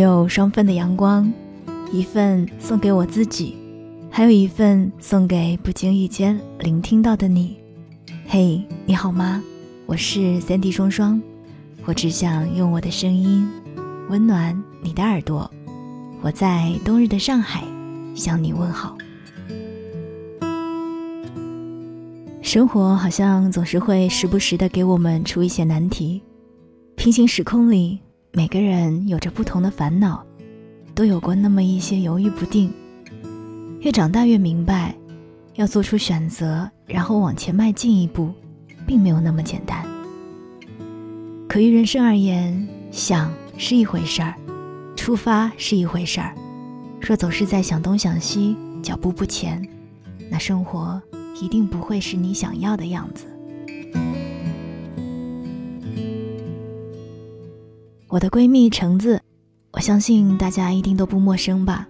有双份的阳光，一份送给我自己，还有一份送给不经意间聆听到的你。嘿，你好吗？我是三 D 双双，我只想用我的声音温暖你的耳朵。我在冬日的上海向你问好。生活好像总是会时不时的给我们出一些难题，平行时空里。每个人有着不同的烦恼，都有过那么一些犹豫不定。越长大越明白，要做出选择，然后往前迈进一步，并没有那么简单。可于人生而言，想是一回事儿，出发是一回事儿。若总是在想东想西，脚步不前，那生活一定不会是你想要的样子。我的闺蜜橙子，我相信大家一定都不陌生吧？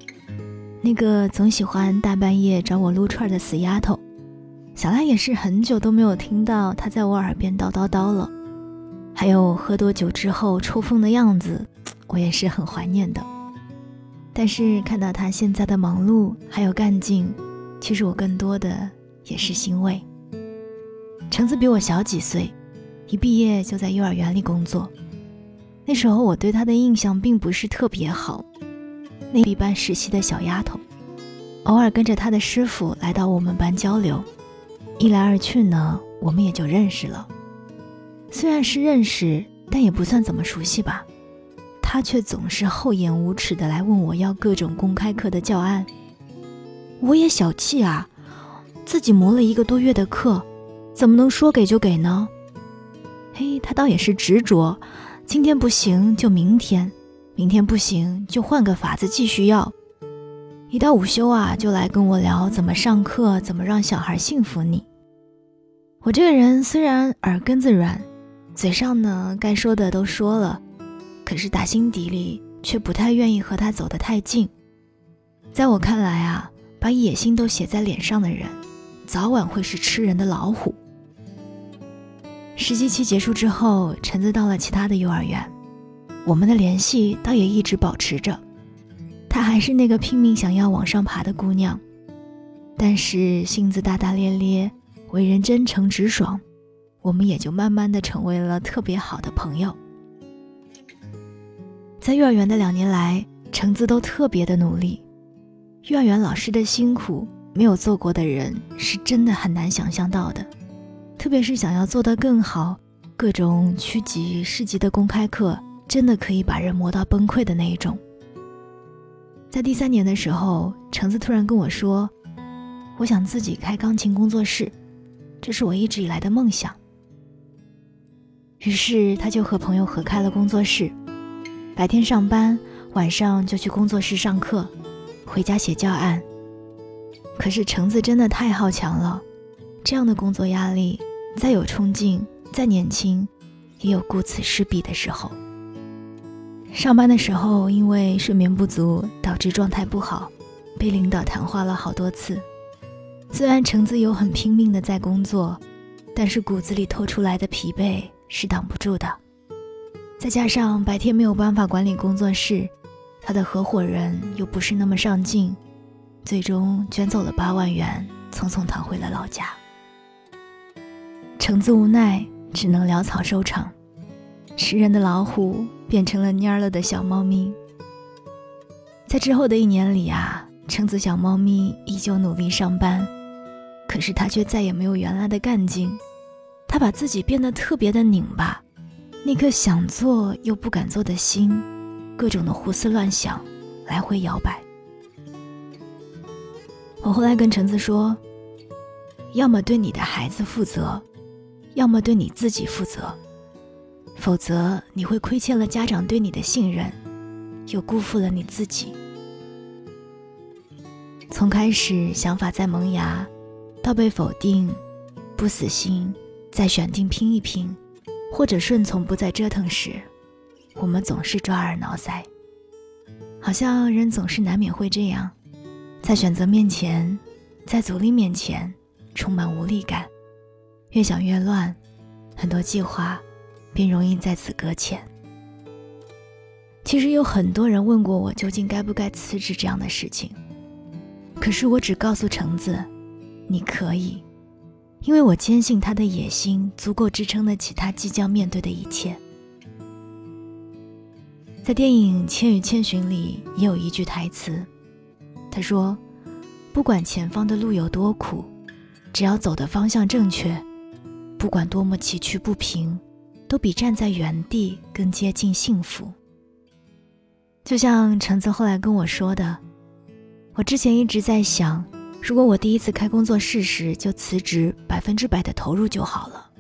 那个总喜欢大半夜找我撸串的死丫头，想来也是很久都没有听到她在我耳边叨叨叨了。还有喝多酒之后抽风的样子，我也是很怀念的。但是看到她现在的忙碌还有干劲，其实我更多的也是欣慰。橙子比我小几岁，一毕业就在幼儿园里工作。那时候我对她的印象并不是特别好，那一班实习的小丫头，偶尔跟着她的师傅来到我们班交流，一来二去呢，我们也就认识了。虽然是认识，但也不算怎么熟悉吧。她却总是厚颜无耻的来问我要各种公开课的教案，我也小气啊，自己磨了一个多月的课，怎么能说给就给呢？嘿，她倒也是执着。今天不行就明天，明天不行就换个法子继续要。一到午休啊，就来跟我聊怎么上课，怎么让小孩幸福。你，我这个人虽然耳根子软，嘴上呢该说的都说了，可是打心底里却不太愿意和他走得太近。在我看来啊，把野心都写在脸上的人，早晚会是吃人的老虎。实习期结束之后，橙子到了其他的幼儿园，我们的联系倒也一直保持着。她还是那个拼命想要往上爬的姑娘，但是性子大大咧咧，为人真诚直爽，我们也就慢慢的成为了特别好的朋友。在幼儿园的两年来，橙子都特别的努力，幼儿园老师的辛苦，没有做过的人是真的很难想象到的。特别是想要做得更好，各种区级、市级的公开课，真的可以把人磨到崩溃的那一种。在第三年的时候，橙子突然跟我说：“我想自己开钢琴工作室，这是我一直以来的梦想。”于是他就和朋友合开了工作室，白天上班，晚上就去工作室上课，回家写教案。可是橙子真的太好强了，这样的工作压力。再有冲劲，再年轻，也有顾此失彼的时候。上班的时候，因为睡眠不足导致状态不好，被领导谈话了好多次。虽然橙子有很拼命的在工作，但是骨子里透出来的疲惫是挡不住的。再加上白天没有办法管理工作室，他的合伙人又不是那么上进，最终卷走了八万元，匆匆逃回了老家。橙子无奈，只能潦草收场。吃人的老虎变成了蔫了的小猫咪。在之后的一年里啊，橙子小猫咪依旧努力上班，可是它却再也没有原来的干劲。它把自己变得特别的拧巴，那颗想做又不敢做的心，各种的胡思乱想，来回摇摆。我后来跟橙子说，要么对你的孩子负责。要么对你自己负责，否则你会亏欠了家长对你的信任，又辜负了你自己。从开始想法在萌芽，到被否定，不死心，再选定拼一拼，或者顺从不再折腾时，我们总是抓耳挠腮。好像人总是难免会这样，在选择面前，在阻力面前，充满无力感。越想越乱，很多计划便容易在此搁浅。其实有很多人问过我，究竟该不该辞职这样的事情。可是我只告诉橙子，你可以，因为我坚信他的野心足够支撑得起他即将面对的一切。在电影《千与千寻》里也有一句台词，他说：“不管前方的路有多苦，只要走的方向正确，不管多么崎岖不平，都比站在原地更接近幸福。”就像橙子后来跟我说的，我之前一直在想，如果我第一次开工作室时就辞职，百分之百的投入就好了。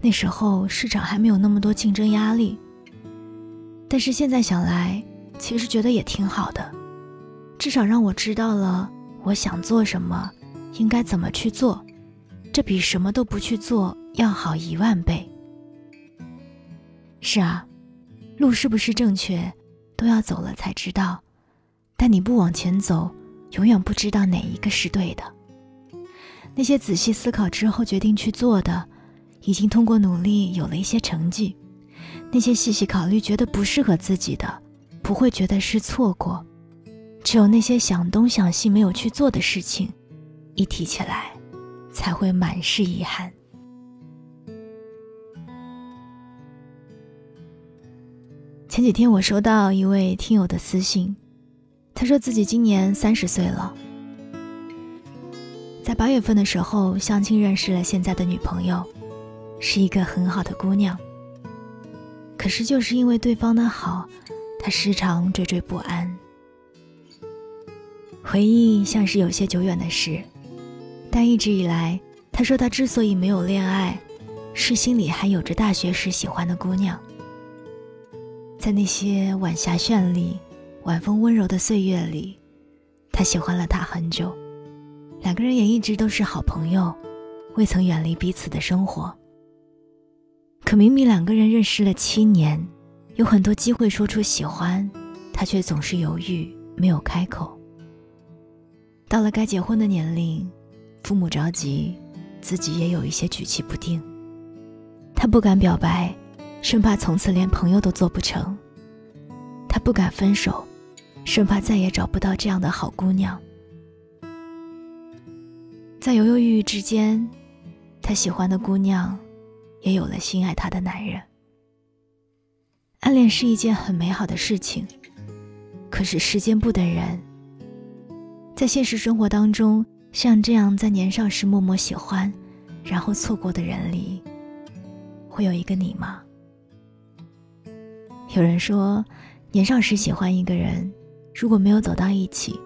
那时候市场还没有那么多竞争压力。但是现在想来，其实觉得也挺好的，至少让我知道了我想做什么，应该怎么去做，这比什么都不去做要好一万倍。是啊，路是不是正确？都要走了才知道，但你不往前走，永远不知道哪一个是对的。那些仔细思考之后决定去做的，已经通过努力有了一些成绩；那些细细考虑觉得不适合自己的，不会觉得是错过。只有那些想东想西没有去做的事情，一提起来，才会满是遗憾。前几天我收到一位听友的私信，他说自己今年三十岁了，在八月份的时候相亲认识了现在的女朋友，是一个很好的姑娘。可是就是因为对方的好，他时常惴惴不安。回忆像是有些久远的事，但一直以来，他说他之所以没有恋爱，是心里还有着大学时喜欢的姑娘。在那些晚霞绚丽、晚风温柔的岁月里，他喜欢了她很久，两个人也一直都是好朋友，未曾远离彼此的生活。可明明两个人认识了七年，有很多机会说出喜欢，他却总是犹豫没有开口。到了该结婚的年龄，父母着急，自己也有一些举棋不定，他不敢表白。生怕从此连朋友都做不成，他不敢分手，生怕再也找不到这样的好姑娘。在犹犹豫豫之间，他喜欢的姑娘也有了心爱他的男人。暗恋是一件很美好的事情，可是时间不等人。在现实生活当中，像这样在年少时默默喜欢，然后错过的人里，会有一个你吗？有人说，年少时喜欢一个人，如果没有走到一起，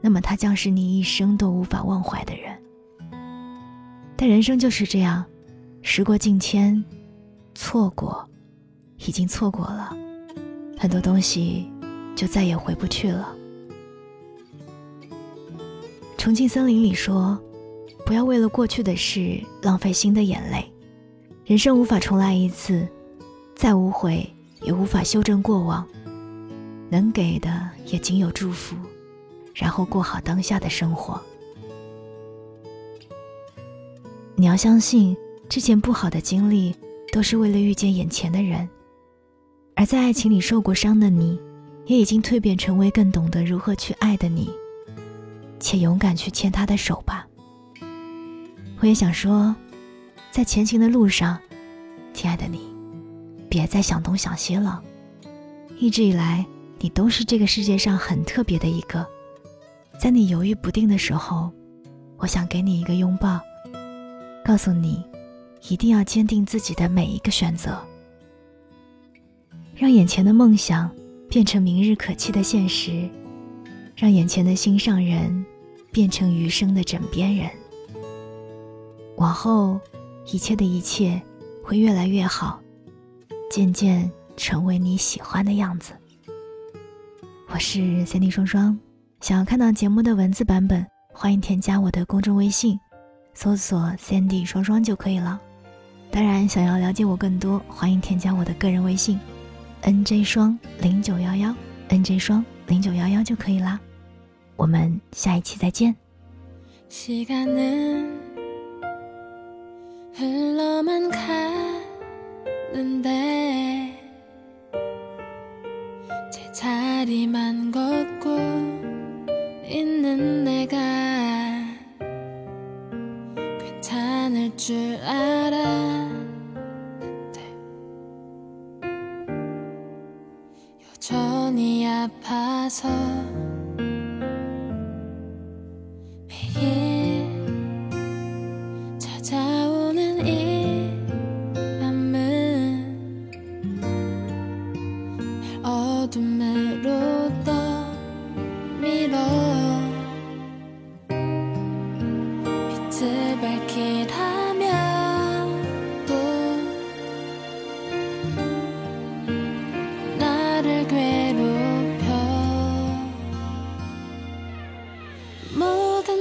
那么他将是你一生都无法忘怀的人。但人生就是这样，时过境迁，错过，已经错过了，很多东西就再也回不去了。重庆森林里说：“不要为了过去的事浪费新的眼泪，人生无法重来一次，再无悔。”也无法修正过往，能给的也仅有祝福，然后过好当下的生活。你要相信，之前不好的经历都是为了遇见眼前的人，而在爱情里受过伤的你，也已经蜕变成为更懂得如何去爱的你，且勇敢去牵他的手吧。我也想说，在前行的路上，亲爱的你。别再想东想西了，一直以来，你都是这个世界上很特别的一个。在你犹豫不定的时候，我想给你一个拥抱，告诉你，一定要坚定自己的每一个选择，让眼前的梦想变成明日可期的现实，让眼前的心上人变成余生的枕边人。往后，一切的一切会越来越好。渐渐成为你喜欢的样子。我是三 D 双双，想要看到节目的文字版本，欢迎添加我的公众微信，搜索三 D 双双就可以了。当然，想要了解我更多，欢迎添加我的个人微信，nj 双零九幺幺，nj 双零九幺幺就可以啦。我们下一期再见。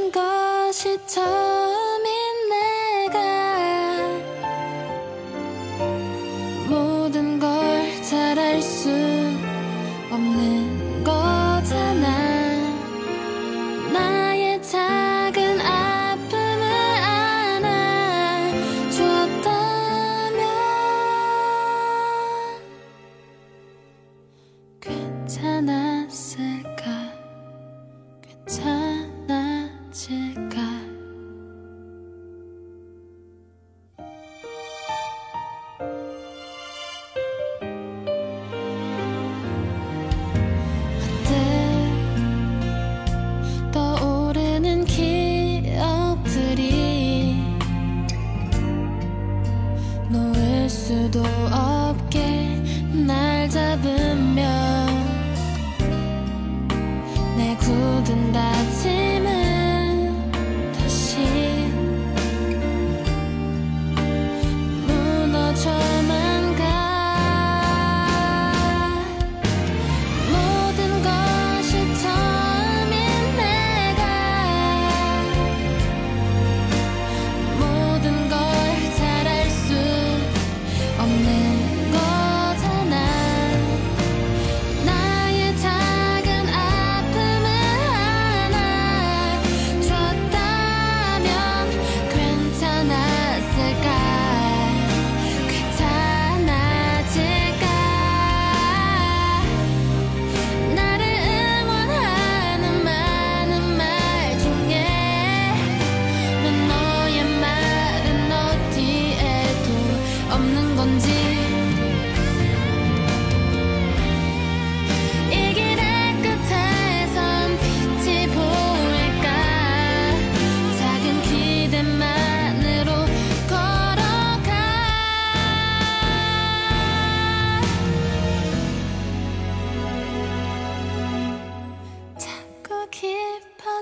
모든 것이 처음인 내가 모든 걸 잘알수 없는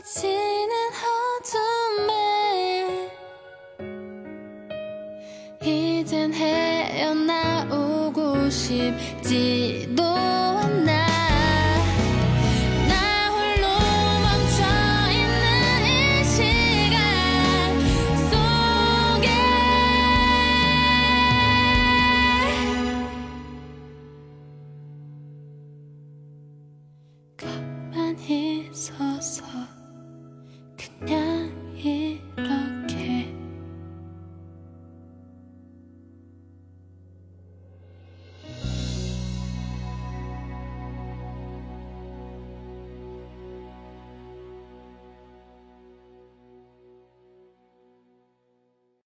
지난 어둠에 이젠 헤어나오고 싶지도 않아. 나 홀로 멈춰있는 이 시간 속에 가만히 서서